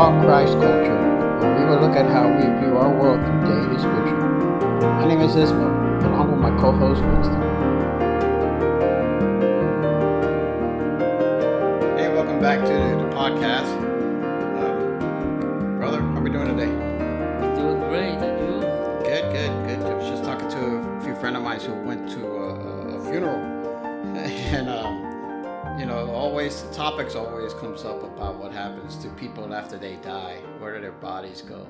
Talk Christ Culture, where we will look at how we view our world through daily scripture. My name is Isma, along with my co-host Winston. Hey, welcome back to the podcast. Um, brother, how are we doing today? We're doing great, and you? Good, good, good. I was just talking to a few friends of mine who went to a, a funeral, always the topics always comes up about what happens to people after they die. Where do their bodies go?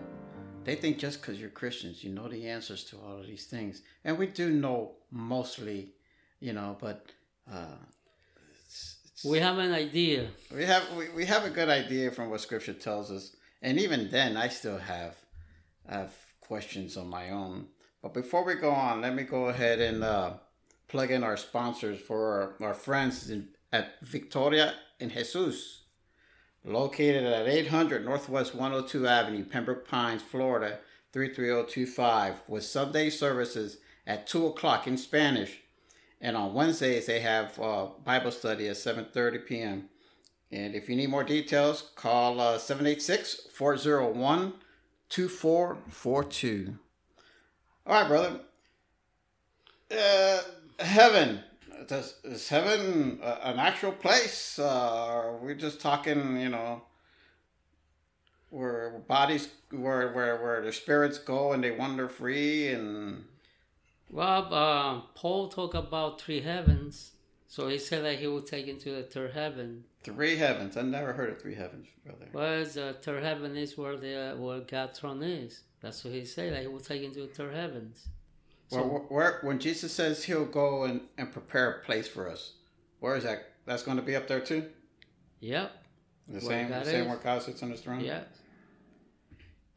They think just because you're Christians, you know the answers to all of these things, and we do know mostly, you know, but. Uh, it's, it's, We have an idea. we have we, we have a good idea from what scripture tells us and even then i still have have questions on my own but before we go on let me go ahead and uh, plug in our sponsors for our, our friends in, at victoria in jesus located at 800 northwest 102 avenue pembroke pines florida 33025 with sunday services at 2 o'clock in spanish and on wednesdays they have uh, bible study at 7.30 p.m and if you need more details, call uh, 786 401 2442. All right, brother. Uh, heaven. Does, is heaven uh, an actual place? Uh, or are we just talking, you know, where bodies, where, where, where the spirits go and they wander free and. Well, uh, Paul talked about three heavens. So he said that he will take into the third heaven. Three heavens. I never heard of three heavens, brother. Well, the third heaven is where the where God's throne is. That's what he said. That he will take into the third heavens. Well, wh- where, when Jesus says he'll go and, and prepare a place for us, where is that? That's going to be up there too? Yep. The Where same, the same is. where God sits on his throne? Yes.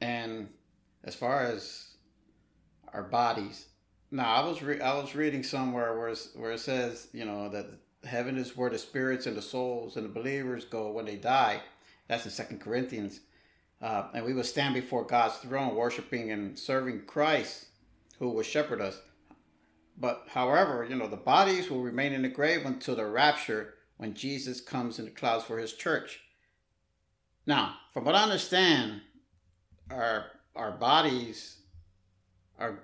And as far as our bodies, now I was re- I was reading somewhere where where it says you know that heaven is where the spirits and the souls and the believers go when they die. That's in Second Corinthians, uh, and we will stand before God's throne, worshiping and serving Christ, who will shepherd us. But however, you know the bodies will remain in the grave until the rapture when Jesus comes in the clouds for His church. Now, from what I understand, our our bodies are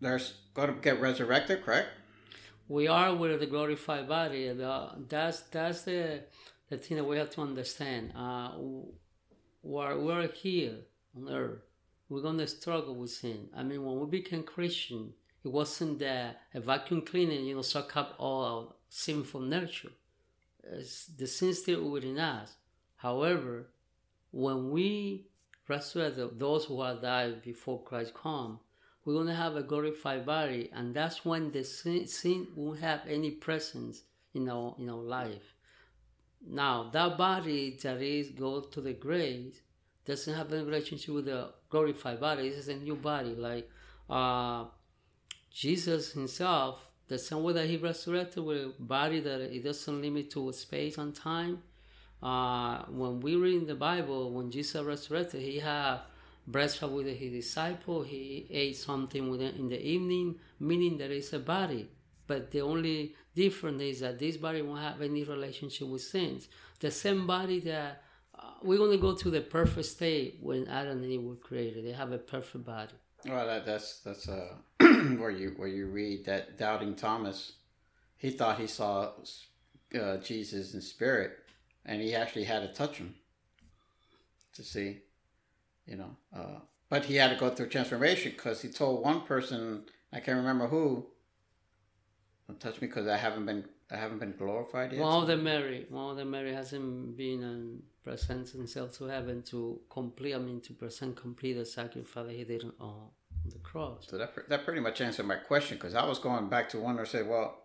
they're going to get resurrected, correct? We are with the glorified body. that's that's the the thing that we have to understand. Uh, we're, we're here on earth. We're gonna struggle with sin. I mean, when we became Christian, it wasn't that a vacuum cleaner, you know, suck up all our sinful nature. It's, the sin still within us. However, when we resurrect those who have died before Christ come, we're going to have a glorified body, and that's when the sin, sin won't have any presence in our in our life. Now, that body that is go to the grave doesn't have any relationship with the glorified body. This is a new body, like uh, Jesus Himself. The same way that He resurrected with a body that it doesn't limit to space and time. Uh, when we read in the Bible, when Jesus resurrected, He had breakfast with his disciple. He ate something with in the evening, meaning there is a body. But the only difference is that this body won't have any relationship with sins. The same body that we're going to go to the perfect state when Adam and Eve were created. They have a perfect body. Well, that, that's that's uh, where you where you read that doubting Thomas, he thought he saw uh, Jesus in spirit, and he actually had to touch him to see, you know. Uh, but he had to go through transformation because he told one person, I can't remember who, don't touch me because I haven't been I haven't been glorified yet. One of the Mary, one of the Mary hasn't been um, present himself to heaven to complete, I mean, to present complete the sacrifice that he did on, the cross. So that that pretty much answered my question because I was going back to wonder, say, well,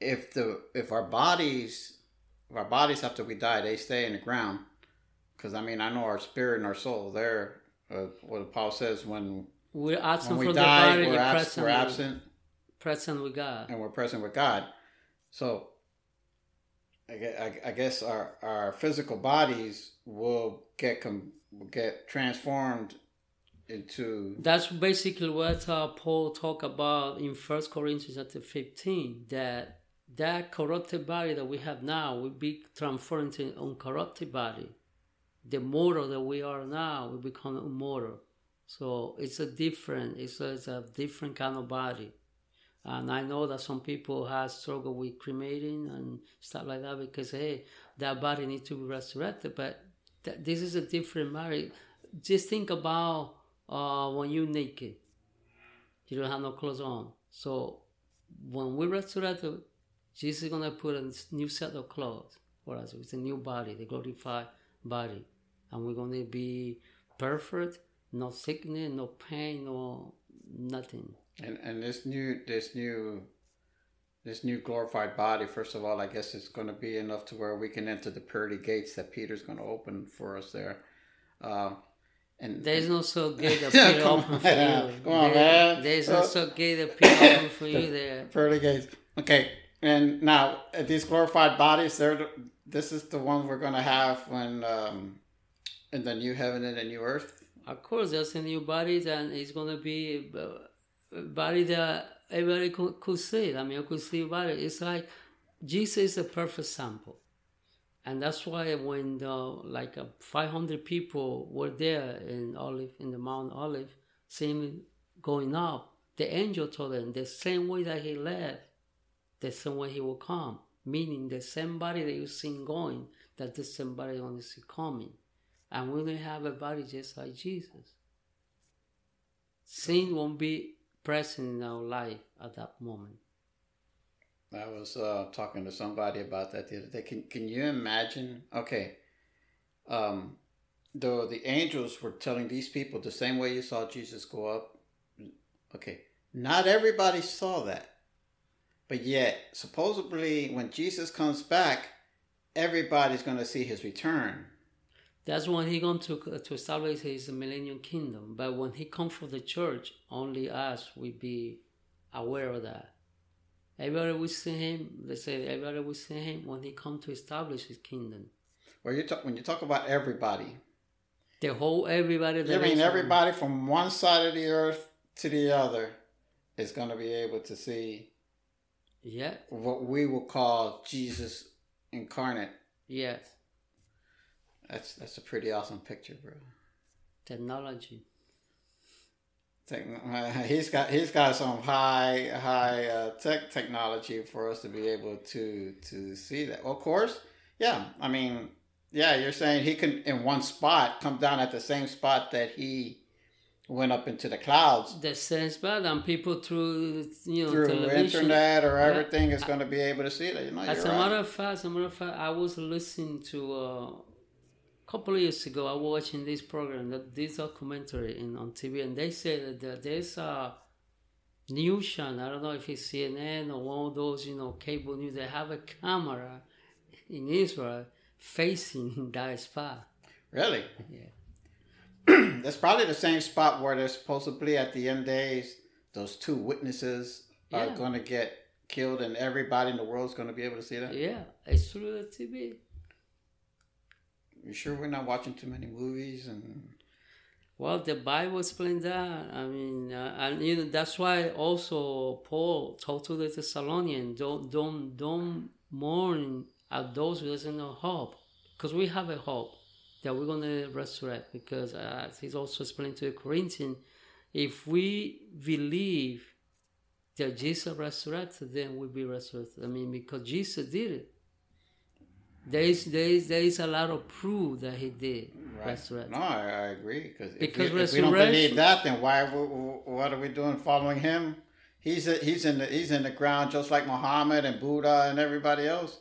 if the if our bodies, if our bodies after we die, they stay in the ground, because I mean, I know our spirit and our soul, they're uh, what Paul says when We're absent when we from die, the body, we're, we're abs- present, we're absent present with God. and we're present with God. So I I, guess our, our physical bodies will get com- get transformed into That's basically what uh, Paul talked about in First Corinthians chapter 15, that that corrupted body that we have now will be transformed into uncorrupted body. the mortal that we are now, will become immortal. So it's a different, it's a, it's a different kind of body. And I know that some people have struggled with cremating and stuff like that because hey, that body needs to be resurrected. But th- this is a different body. Just think about uh, when you're naked, you don't have no clothes on. So when we resurrect, Jesus is gonna put a new set of clothes for us. It's a new body, the glorified body, and we're gonna be perfect, no sickness, no pain, no nothing. And and this new this new this new glorified body, first of all, I guess it's going to be enough to where we can enter the pearly gates that Peter's going to open for us there. Uh, and there's no so gate that Peter open for you. come on, There- man. There's Uh, no so gate that Peter open for you there. pearly gates. Okay, and now uh, these glorified bodies, they're the, this is the one we're going to have when um, in the new heaven and the new earth. Of course, there's a new body, and it's gonna be a body that everybody could, could see. I mean, you could see body. It's like Jesus is a perfect sample, and that's why when the, like uh, 500 people were there in Olive in the Mount Olive, seeing going up, the angel told them the same way that he left, the same way he will come. Meaning the same body that you seen going, that the same body going to see coming and we don't have a body just like Jesus. Sin won't be present in our life at that moment. I was uh, talking to somebody about that the other day. Can can you imagine? Okay, um, though the angels were telling these people the same way you saw Jesus go up. Okay, not everybody saw that, but yet supposedly when Jesus comes back, everybody's going to see his return. That's when he going to to establish his millennium kingdom. But when he comes for the church, only us will be aware of that. Everybody will see him. Let's say everybody will see him when he come to establish his kingdom. Well, you talk when you talk about everybody, The whole everybody. That mean is- everybody from one side of the earth to the other is going to be able to see Yeah. what we will call Jesus incarnate. Yes. That's that's a pretty awesome picture, bro. Technology. Techn- He's got he's got some high high uh, tech technology for us to be able to to see that. Of course, yeah. I mean, yeah. You're saying he can in one spot come down at the same spot that he went up into the clouds The sense bad and people through you know through internet or Yeah. everything is going to be able to see that. You know, As a right. matter of fact, as a matter of fact, I was listening to uh, couple of years ago. I was watching this program, that this documentary in on TV, and they said that there's a news channel. I don't know if it's CNN or one of those, you know, cable news. They have a camera in Israel facing that spot. Really? Yeah. That's probably the same spot where they're supposedly at the end days. Those two witnesses are Yeah. going to get killed, and everybody in the world is going to be able to see that. Yeah, it's through the TV. You sure we're not watching too many movies and Well, the Bible explains that. I mean, uh, and you know that's why also Paul told to the Thessalonians, don't don't don't mourn at those who doesn't know hope, because we have a hope that we're gonna resurrect. Because uh, as he's also explained to the Corinthians, if we believe that Jesus resurrected, then we'll be resurrected. I mean, because Jesus did it. There is there is there is a lot of proof that he did right. resurrect. No, I, I agree because if, Because we, if we don't believe that, then why? What are we doing following him? He's a, he's in the he's in the ground just like Muhammad and Buddha and everybody else.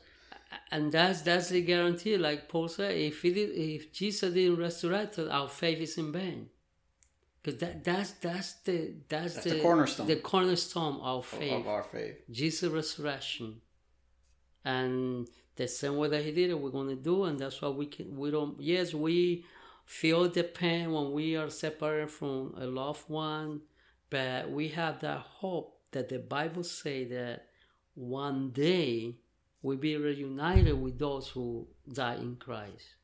and that's that's the guarantee. Like Paul said, if he did, if Jesus didn't resurrect, our faith is in vain. Because that that's that's the that's, That's the cornerstone. the cornerstone of of- faith. of our faith. Jesus' resurrection, and the same way that He did it, we're gonna do, and that's why we can. We don't. Yes, we feel the pain when we are separated from a loved one, but we have that hope that the Bible say that one day we'll be reunited with those who die in Christ.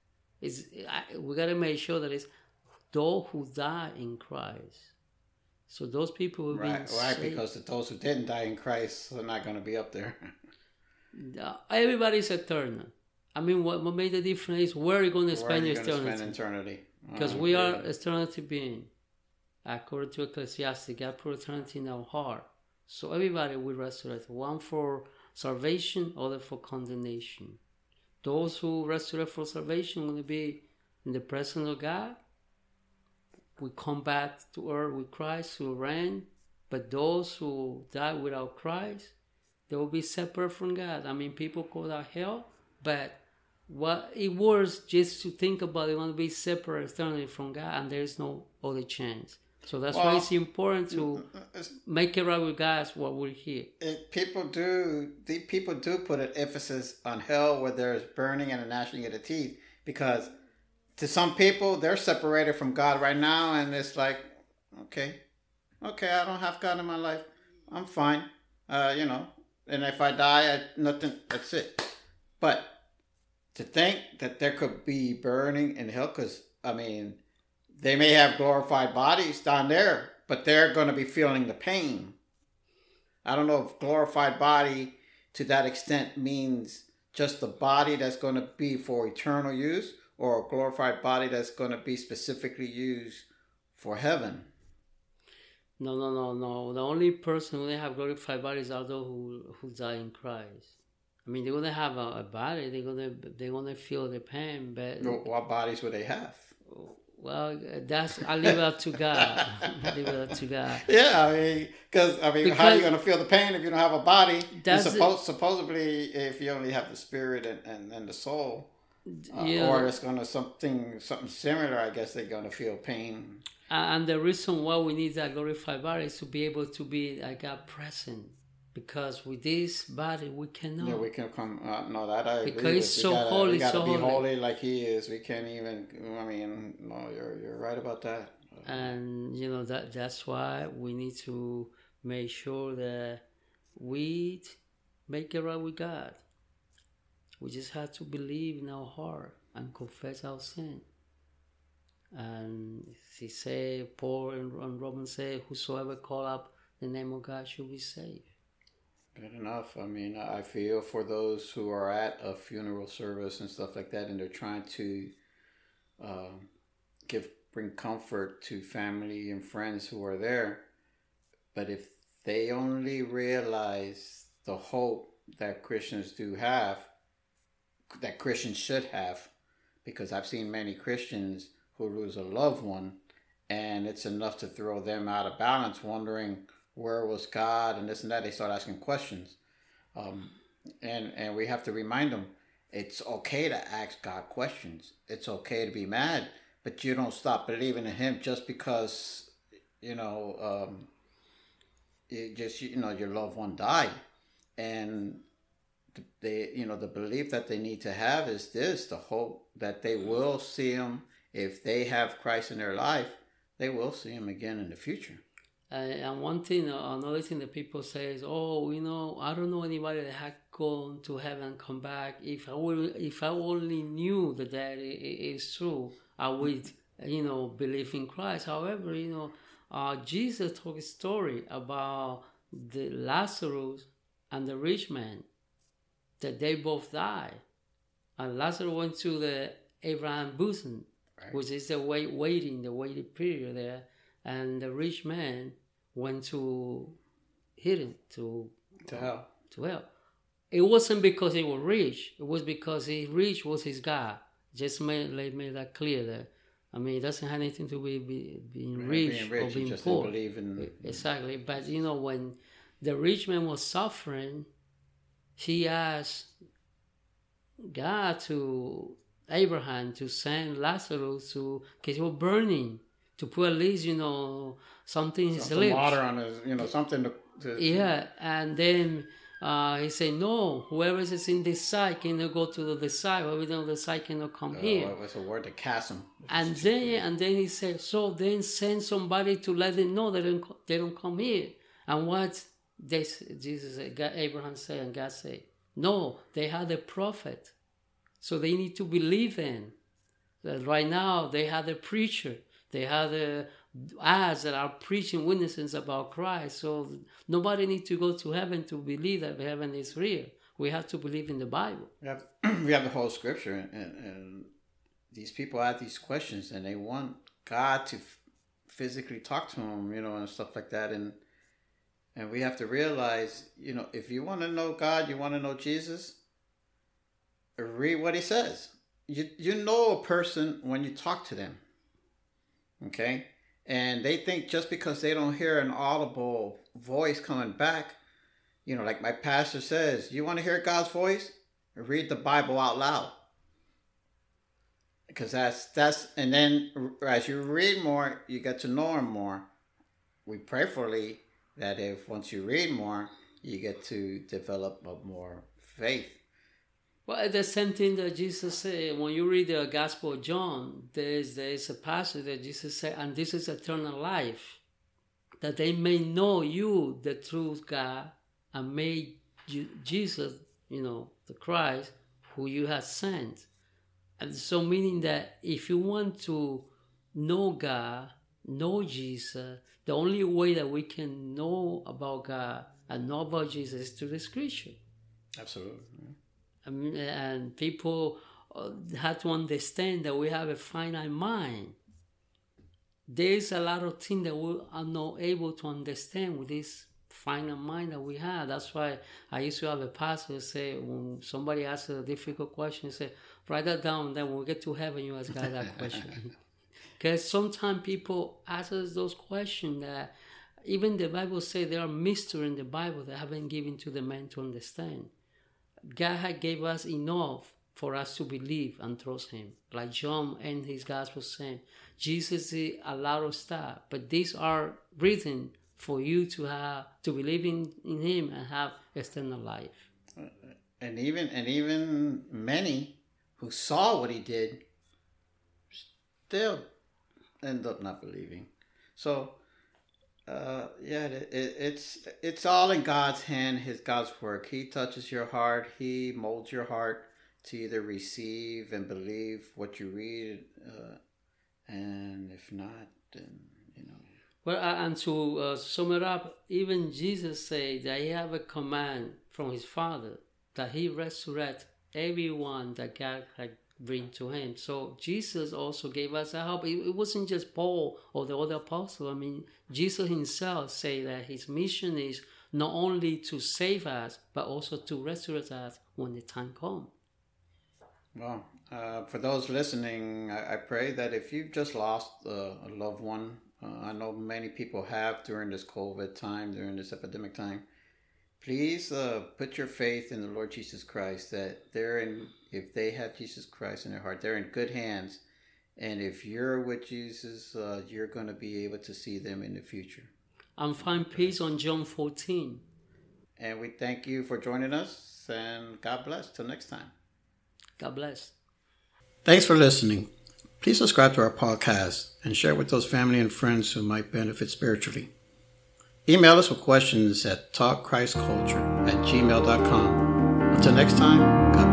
It's, I, we gotta make sure that it's those who die in Christ. So those people who Right, right. Because those who didn't die in Christ are not going to be up there. Everybody's eternal. I mean, what, what made the difference is where are you going to spend your eternity? Because Oh, we are eternity being. According to Ecclesiastes, God put eternity in our heart. So everybody will resurrect. One for salvation, other for condemnation. Those who resurrect for salvation will be in the presence of God. We come back to earth with Christ who reign. But those who die without Christ, they will be separate from God. I mean, people call that hell, but what it was just to think about it, want to be separate eternally from God, and there is no other chance. So that's why it's important to mm, mm, mm, It's- make it right with God What we're here. it, people do the people do put an emphasis on hell where there's burning and a gnashing of the teeth because to some people they're separated from God right now and it's like okay okay I don't have God in my life I'm fine uh, you know and if I die I, nothing that's it but to think that there could be burning in hell because I mean they may have glorified bodies down there but they're going to be feeling the pain I don't know if glorified body to that extent means just the body that's going to be for eternal use or a glorified body that's going to be specifically used for heaven. No, no, no, no. The only person who they have glorified bodies are those who who die in Christ. I mean, they're gonna have a, a body. They're gonna they're gonna feel the pain, but What bodies would they have? well, that's I leave it up to God. I leave it up to God. Yeah, I mean, because I mean, how are you going to feel the pain if you don't have a body? That's it. supposedly, if you only have the spirit and, and, and the soul, uh, Yeah. or it's going to something something similar, I guess they're going to feel pain. And the reason why we need that glorified body is to be able to be like God present. Because with this body we cannot. Yeah, we can come. Uh, no, that I agree Because with. it's so gotta, holy, we gotta so be holy. holy like He is. We can't even. I mean, no, you're you're right about that. and you know that that's why we need to make sure that we make it right with God. We just have to believe in our heart and confess our sin. And he say, Paul and, in Romans say, whosoever call up the name of God shall be saved. Good enough. I mean, I feel for those who are at a funeral service and stuff like that, and they're trying to um, give bring comfort to family and friends who are there. But if they only realize the hope that Christians do have, that Christians should have, because I've seen many Christians who lose a loved one, and it's enough to throw them out of balance, wondering where was God and this and that. They start asking questions, um, and and we have to remind them it's okay to ask God questions. It's okay to be mad, but you don't stop believing in Him just because you know um, it just you know your loved one died, and they you know the belief that they need to have is this: the hope that they will see Him if they have Christ in their life. They will see Him again in the future. Uh, and one thing, uh, another thing that people say is, "Oh, you know, I don't know anybody that had gone to heaven come back. If I will, if I only knew that that is true, I would, you know, believe in Christ." However, you know, uh, Jesus told a story about the Lazarus and the rich man that they both died, and Lazarus went to the Abraham bosom, Right. which is the wait, waiting, the waiting period there, and the rich man went to hidden to To hell. to hell. It wasn't because he was rich. It was because he rich was his God. Just made like, made that clear there. I mean, it doesn't have anything to be, be being rich, being rich, or being poor. in. Exactly. But you know, when the rich man was suffering, he asked God to Abraham to send Lazarus to, because he was burning, to put at least, you know, something in his Some lips. water on his, you know, something to. to Yeah, and then uh, he said, No, whoever is in this side cannot go to the other side, whoever is on the side cannot come uh, here. what was the word? The chasm. And then, and then he said, so then send somebody to let them know they don't, they don't come here. And what this Jesus, Abraham said, and God said, no, they had a prophet, so they need to believe in. That right now they have a preacher, they have the ads that are preaching witnesses about Christ. So nobody needs to go to heaven to believe that heaven is real. We have to believe in the Bible. We have, we have the whole scripture, and, and these people have these questions, and they want God to f- physically talk to them, you know, and stuff like that. And and we have to realize, you know, if you want to know God, you want to know Jesus, read what He says. You you know a person when you talk to them. Okay, and they think just because they don't hear an audible voice coming back you know, like my pastor says, you want to hear God's voice? Read the Bible out loud. Because that's that's and then as you read more, you get to know him more. We prayerfully that if once you read more, you get to develop a more faith. Well, the same thing that Jesus said when you read the Gospel of John, there's there's a passage that Jesus said, and this is eternal life, that they may know you, the truth God, and made Jesus, you know, the Christ, who you have sent. And so, meaning that if you want to know God, know Jesus, the only way that we can know about God and know about Jesus is through the scripture. Absolutely. And, and people uh, have to understand that we have a finite mind. There's a lot of things that we are not able to understand with this finite mind that we have. That's why I used to have a pastor say when somebody asks a difficult question, say, write that down. Then when we get to heaven, you ask God that question. Because sometimes people ask us those questions that even the Bible say there are mysteries in the Bible that haven't given to the man to understand. God had gave us enough for us to believe and trust Him. Like John and his gospel saying, Jesus is a lot of stuff, but these are written for you to have to believe in, in him and have eternal life and even and even many who saw what he did still end up not believing so uh, yeah it, it, it's it's all in god's hand his god's work he touches your heart he molds your heart to either receive and believe what you read uh, and if not then you know. well, and to uh, sum it up, even Jesus said that he have a command from his Father that he resurrect everyone that God had bring to him. So Jesus also gave us a help. It, wasn't just Paul or the other apostle. I mean, Jesus himself said that his mission is not only to save us, but also to resurrect us when the time comes. Well, uh, for those listening, I, I, pray that if you've just lost uh, a loved one uh, I know many people have during this COVID time, during this epidemic time. Please uh, put your faith in the Lord Jesus Christ. That they're in, if they have Jesus Christ in their heart, they're in good hands. And if you're with Jesus, uh, you're going to be able to see them in the future. And find peace on John 14. And we thank you for joining us. And God bless. Till next time. God bless. Thanks for listening. Please subscribe to our podcast and share with those family and friends who might benefit spiritually. Email us with questions at talkchristculture at gmail.com. Until next time, God